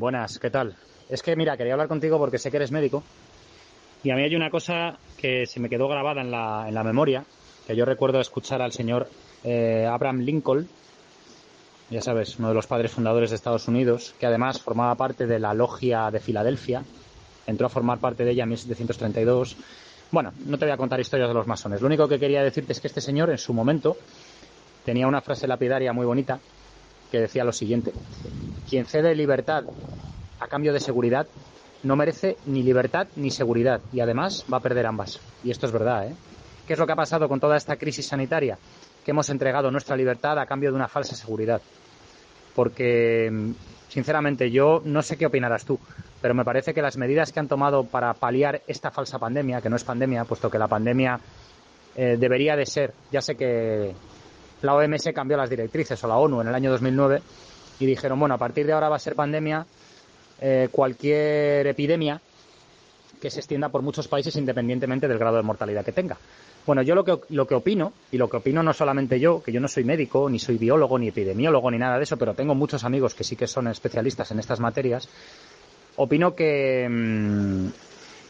Buenas, ¿qué tal? Es que mira, quería hablar contigo porque sé que eres médico y a mí hay una cosa que se me quedó grabada en la, en la memoria, que yo recuerdo escuchar al señor eh, Abraham Lincoln, ya sabes, uno de los padres fundadores de Estados Unidos, que además formaba parte de la logia de Filadelfia, entró a formar parte de ella en 1732. Bueno, no te voy a contar historias de los masones. Lo único que quería decirte es que este señor en su momento tenía una frase lapidaria muy bonita que decía lo siguiente. Quien cede libertad a cambio de seguridad no merece ni libertad ni seguridad y además va a perder ambas. Y esto es verdad, ¿eh? ¿Qué es lo que ha pasado con toda esta crisis sanitaria? Que hemos entregado nuestra libertad a cambio de una falsa seguridad. Porque, sinceramente, yo no sé qué opinarás tú, pero me parece que las medidas que han tomado para paliar esta falsa pandemia, que no es pandemia, puesto que la pandemia eh, debería de ser, ya sé que la OMS cambió las directrices, o la ONU, en el año 2009, y dijeron, bueno, a partir de ahora va a ser pandemia eh, cualquier epidemia que se extienda por muchos países independientemente del grado de mortalidad que tenga. Bueno, yo lo que, lo que opino, y lo que opino no solamente yo, que yo no soy médico, ni soy biólogo, ni epidemiólogo, ni nada de eso, pero tengo muchos amigos que sí que son especialistas en estas materias, opino que, mmm,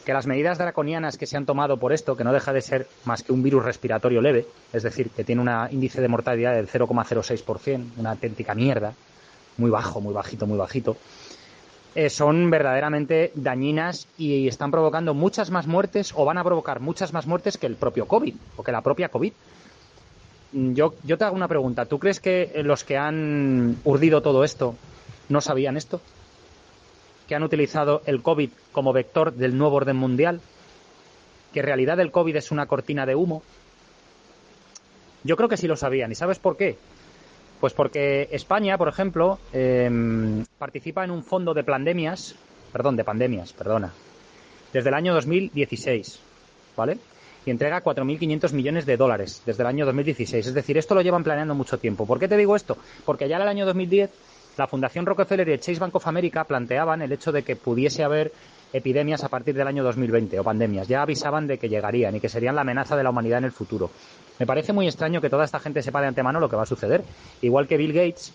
que las medidas draconianas que se han tomado por esto, que no deja de ser más que un virus respiratorio leve, es decir, que tiene un índice de mortalidad del 0,06%, una auténtica mierda, muy bajo, muy bajito, muy bajito, eh, son verdaderamente dañinas y están provocando muchas más muertes o van a provocar muchas más muertes que el propio COVID o que la propia COVID. Mm, yo, yo te hago una pregunta. ¿Tú crees que los que han urdido todo esto no sabían esto? ¿Que han utilizado el COVID como vector del nuevo orden mundial? ¿Que en realidad el COVID es una cortina de humo? Yo creo que sí lo sabían. ¿Y sabes por qué? Pues porque España, por ejemplo, eh, participa en un fondo de pandemias, perdón, de pandemias, perdona, desde el año 2016, ¿vale? Y entrega 4.500 millones de dólares desde el año 2016. Es decir, esto lo llevan planeando mucho tiempo. ¿Por qué te digo esto? Porque ya en el año 2010 la Fundación Rockefeller y el Chase Bank of America planteaban el hecho de que pudiese haber epidemias a partir del año 2020 o pandemias. Ya avisaban de que llegarían y que serían la amenaza de la humanidad en el futuro. Me parece muy extraño que toda esta gente sepa de antemano lo que va a suceder. Igual que Bill Gates,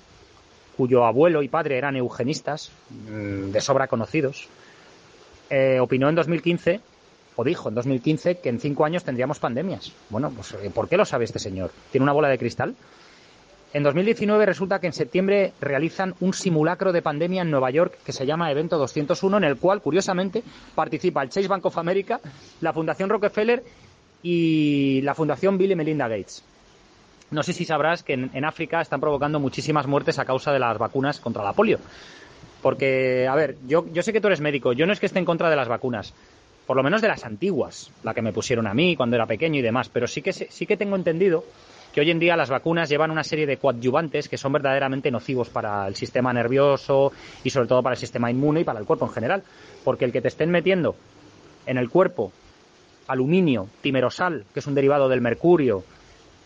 cuyo abuelo y padre eran eugenistas, mm, de sobra conocidos, eh, opinó en 2015, o dijo en 2015, que en cinco años tendríamos pandemias. Bueno, pues eh, ¿por qué lo sabe este señor? ¿Tiene una bola de cristal? En 2019 resulta que en septiembre realizan un simulacro de pandemia en Nueva York que se llama Evento 201, en el cual, curiosamente, participa el Chase Bank of America, la Fundación Rockefeller y la Fundación Bill y Melinda Gates. No sé si sabrás que en, África están provocando muchísimas muertes a causa de las vacunas contra la polio. Porque, a ver, yo, yo sé que tú eres médico, yo no es que esté en contra de las vacunas, por lo menos de las antiguas, la que me pusieron a mí cuando era pequeño y demás, pero sí que, sí que tengo entendido que hoy en día las vacunas llevan una serie de coadyuvantes que son verdaderamente nocivos para el sistema nervioso y sobre todo para el sistema inmune y para el cuerpo en general. Porque el que te estén metiendo en el cuerpo aluminio, timerosal, que es un derivado del mercurio,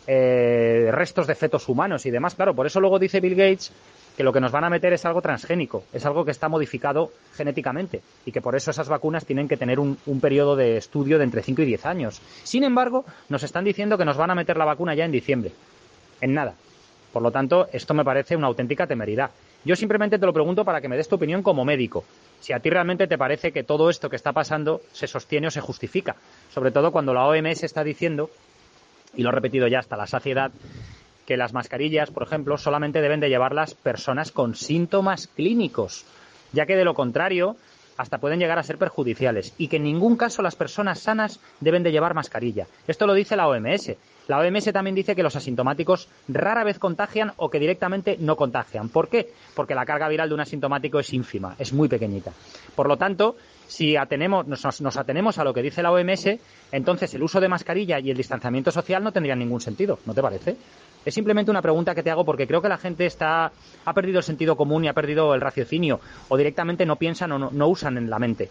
eh, restos de fetos humanos y demás. Claro, por eso luego dice Bill Gates que lo que nos van a meter es algo transgénico, es algo que está modificado genéticamente y que por eso esas vacunas tienen que tener un, un periodo de estudio de entre 5 y 10 años. Sin embargo, nos están diciendo que nos van a meter la vacuna ya en diciembre. En nada. Por lo tanto, esto me parece una auténtica temeridad. Yo simplemente te lo pregunto para que me des tu opinión como médico. Si a ti realmente te parece que todo esto que está pasando se sostiene o se justifica. Sobre todo cuando la OMS está diciendo, y lo he repetido ya hasta la saciedad, que las mascarillas, por ejemplo, solamente deben de llevarlas personas con síntomas clínicos, ya que de lo contrario hasta pueden llegar a ser perjudiciales y que en ningún caso las personas sanas deben de llevar mascarilla. Esto lo dice la OMS. La OMS también dice que los asintomáticos rara vez contagian o que directamente no contagian. ¿Por qué? Porque la carga viral de un asintomático es ínfima, es muy pequeñita. Por lo tanto, si atenemos, nos, atenemos a lo que dice la OMS, entonces el uso de mascarilla y el distanciamiento social no tendrían ningún sentido. ¿No te parece? Es simplemente una pregunta que te hago porque creo que la gente está, ha perdido el sentido común y ha perdido el raciocinio o directamente no piensan o no usan en la mente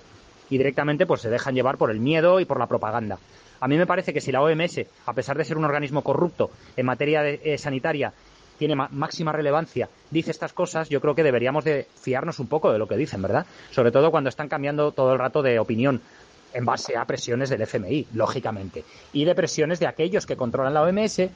y directamente pues se dejan llevar por el miedo y por la propaganda. A mí me parece que si la OMS, a pesar de ser un organismo corrupto en materia de, eh, sanitaria, tiene máxima relevancia, dice estas cosas, yo creo que deberíamos de fiarnos un poco de lo que dicen, ¿verdad? Sobre todo cuando están cambiando todo el rato de opinión en base a presiones del FMI, lógicamente, y de presiones de aquellos que controlan la OMS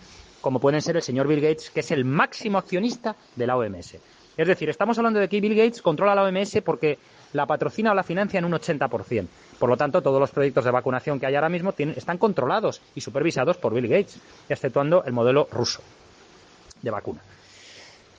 como pueden ser el señor Bill Gates, que es el máximo accionista de la OMS. Es decir, estamos hablando de que Bill Gates controla la OMS porque la patrocina o la financia en un 80%. Por lo tanto, todos los proyectos de vacunación que hay ahora mismo están controlados y supervisados por Bill Gates, exceptuando el modelo ruso de vacuna.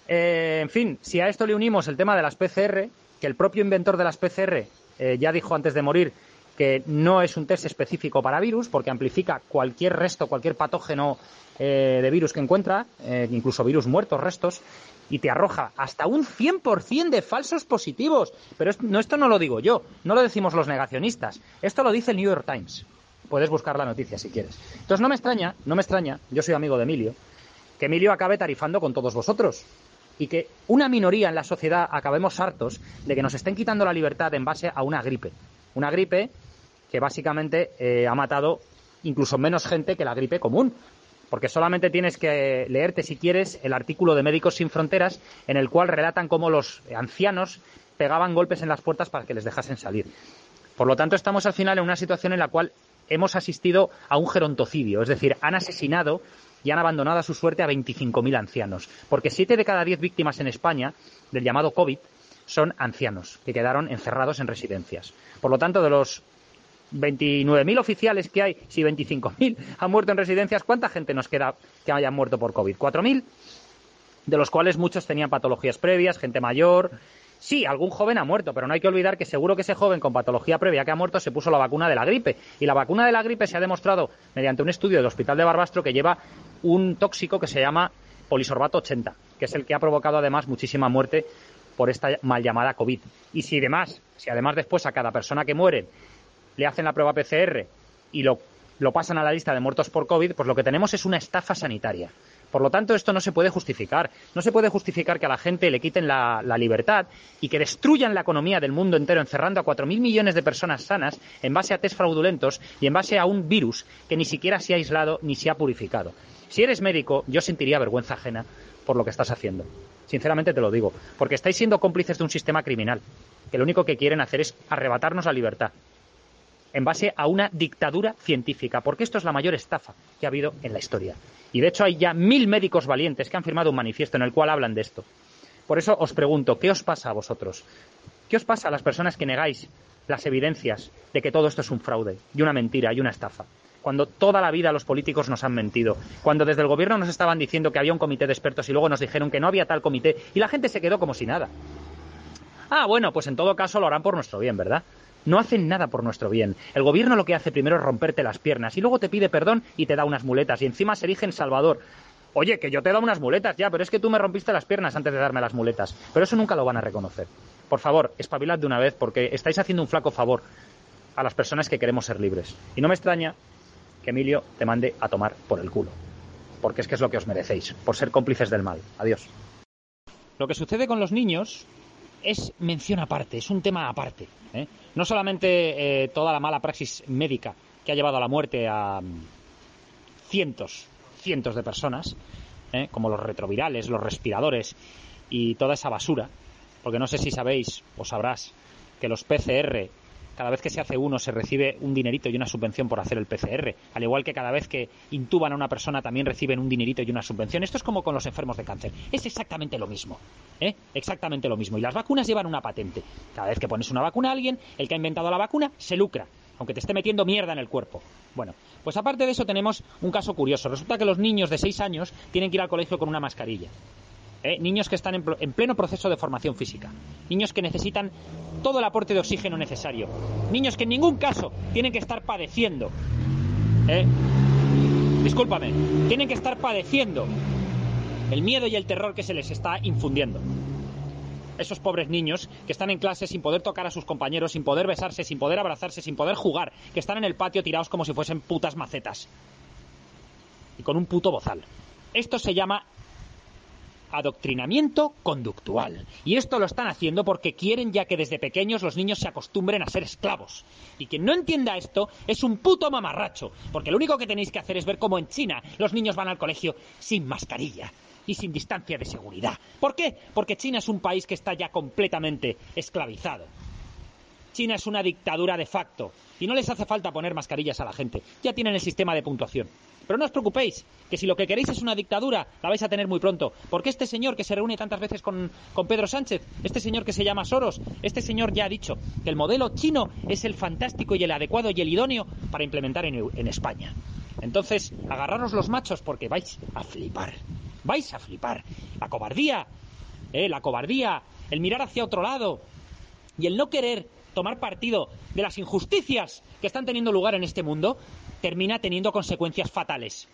Eh, en fin, si a esto le unimos el tema de las PCR, que el propio inventor de las PCR eh, ya dijo antes de morir que no es un test específico para virus, porque amplifica cualquier resto, cualquier patógeno eh, de virus que encuentra, incluso virus muertos, restos, y te arroja hasta un 100% de falsos positivos. Pero esto no, esto no lo digo yo, no lo decimos los negacionistas, esto lo dice el New York Times. Puedes buscar la noticia si quieres. Entonces no me extraña, no me extraña, yo soy amigo de Emilio, que Emilio acabe tarifando con todos vosotros y que una minoría en la sociedad acabemos hartos de que nos estén quitando la libertad en base a una gripe. Una gripe que básicamente eh, ha matado incluso menos gente que la gripe común. Porque solamente tienes que leerte, si quieres, el artículo de Médicos Sin Fronteras en el cual relatan cómo los ancianos pegaban golpes en las puertas para que les dejasen salir. Por lo tanto, estamos al final en una situación en la cual hemos asistido a un gerontocidio, es decir, han asesinado y han abandonado a su suerte a 25.000 ancianos. Porque siete de cada diez víctimas en España del llamado COVID son ancianos que quedaron encerrados en residencias. Por lo tanto, de los 29.000 oficiales que hay, si 25.000 han muerto en residencias, ¿cuánta gente nos queda que hayan muerto por COVID? ¿4.000? De los cuales muchos tenían patologías previas, gente mayor, Sí, algún joven ha muerto, pero no hay que olvidar que seguro que ese joven con patología previa que ha muerto se puso la vacuna de la gripe. Y la vacuna de la gripe se ha demostrado mediante un estudio del Hospital de Barbastro que lleva un tóxico que se llama polisorbato 80, que es el que ha provocado además muchísima muerte por esta mal llamada COVID. Y si además, si además después a cada persona que muere le hacen la prueba PCR y lo, lo pasan a la lista de muertos por COVID, pues lo que tenemos es una estafa sanitaria. Por lo tanto, esto no se puede justificar. No se puede justificar que a la gente le quiten la, libertad y que destruyan la economía del mundo entero encerrando a 4.000 millones de personas sanas en base a test fraudulentos y en base a un virus que ni siquiera se ha aislado ni se ha purificado. Si eres médico, yo sentiría vergüenza ajena por lo que estás haciendo. Sinceramente te lo digo, porque estáis siendo cómplices de un sistema criminal, que lo único que quieren hacer es arrebatarnos la libertad en base a una dictadura científica, porque esto es la mayor estafa que ha habido en la historia. Y de hecho hay ya mil médicos valientes que han firmado un manifiesto en el cual hablan de esto. Por eso os pregunto, ¿qué os pasa a vosotros? ¿Qué os pasa a las personas que negáis las evidencias de que todo esto es un fraude y una mentira y una estafa? Cuando toda la vida los políticos nos han mentido, cuando desde el gobierno nos estaban diciendo que había un comité de expertos y luego nos dijeron que no había tal comité y la gente se quedó como si nada. Ah, bueno, pues en todo caso lo harán por nuestro bien, ¿verdad? No hacen nada por nuestro bien. El gobierno lo que hace primero es romperte las piernas y luego te pide perdón y te da unas muletas y encima se erige en Salvador. Oye, que yo te he dado unas muletas ya, pero es que tú me rompiste las piernas antes de darme las muletas. Pero eso nunca lo van a reconocer. Por favor, espabilad de una vez porque estáis haciendo un flaco favor a las personas que queremos ser libres. Y no me extraña que Emilio te mande a tomar por el culo. Porque es que es lo que os merecéis, por ser cómplices del mal. Adiós. Lo que sucede con los niños es mención aparte, es un tema aparte. ¿eh? No solamente eh, toda la mala praxis médica que ha llevado a la muerte a mm, cientos, cientos de personas, ¿eh? como los retrovirales, los respiradores y toda esa basura, porque no sé si sabéis o sabrás que los PCR cada vez que se hace uno se recibe un dinerito y una subvención por hacer el PCR, al igual que cada vez que intuban a una persona también reciben un dinerito y una subvención. Esto es como con los enfermos de cáncer. Es exactamente lo mismo. ¿eh? Exactamente lo mismo. Y las vacunas llevan una patente. Cada vez que pones una vacuna a alguien, el que ha inventado la vacuna se lucra aunque te esté metiendo mierda en el cuerpo. Bueno, pues aparte de eso tenemos un caso curioso. Resulta que los niños de 6 años tienen que ir al colegio con una mascarilla. ¿Eh? niños que están en, pleno proceso de formación física, niños que necesitan todo el aporte de oxígeno necesario, niños que en ningún caso tienen que estar padeciendo, ¿eh? discúlpame, tienen que estar padeciendo el miedo y el terror que se les está infundiendo. Esos pobres niños que están en clase sin poder tocar a sus compañeros, sin poder besarse, sin poder abrazarse, sin poder jugar, que están en el patio tirados como si fuesen putas macetas. Y con un puto bozal. Esto se llama adoctrinamiento conductual. Y esto lo están haciendo porque quieren ya que desde pequeños los niños se acostumbren a ser esclavos. Y quien no entienda esto es un puto mamarracho, porque lo único que tenéis que hacer es ver cómo en China los niños van al colegio sin mascarilla y sin distancia de seguridad. ¿Por qué? Porque China es un país que está ya completamente esclavizado. China es una dictadura de facto y no les hace falta poner mascarillas a la gente. Ya tienen el sistema de puntuación. Pero no os preocupéis, que si lo que queréis es una dictadura, la vais a tener muy pronto. Porque este señor que se reúne tantas veces con, con, Pedro Sánchez, este señor que se llama Soros, este señor ya ha dicho que el modelo chino es el fantástico y el adecuado y el idóneo para implementar en, en España. Entonces, agarraros los machos porque vais a flipar. Vais a flipar. La cobardía, ¿eh? la cobardía, el mirar hacia otro lado y el no querer tomar partido de las injusticias que están teniendo lugar en este mundo, termina teniendo consecuencias fatales.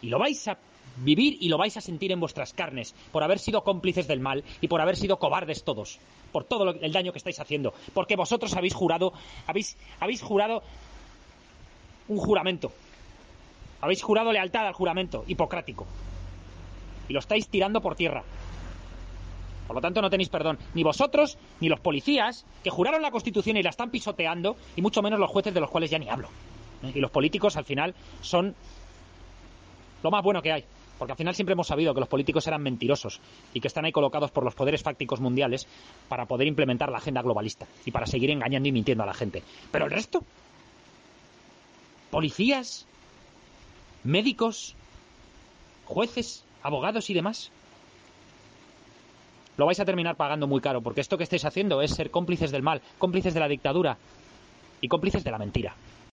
Y lo vais a vivir y lo vais a sentir en vuestras carnes por haber sido cómplices del mal y por haber sido cobardes todos, por todo el daño que estáis haciendo, porque vosotros habéis jurado, habéis, habéis jurado un juramento, habéis jurado lealtad al juramento hipocrático y lo estáis tirando por tierra. Por lo tanto, no tenéis perdón. Ni vosotros, ni los policías, que juraron la Constitución y la están pisoteando, y mucho menos los jueces de los cuales ya ni hablo. Y los políticos, al final, son lo más bueno que hay. Porque al final siempre hemos sabido que los políticos eran mentirosos y que están ahí colocados por los poderes fácticos mundiales para poder implementar la agenda globalista y para seguir engañando y mintiendo a la gente. Pero el resto, policías, médicos, jueces, abogados y demás, lo vais a terminar pagando muy caro, porque esto que estáis haciendo es ser cómplices del mal, cómplices de la dictadura y cómplices de la mentira.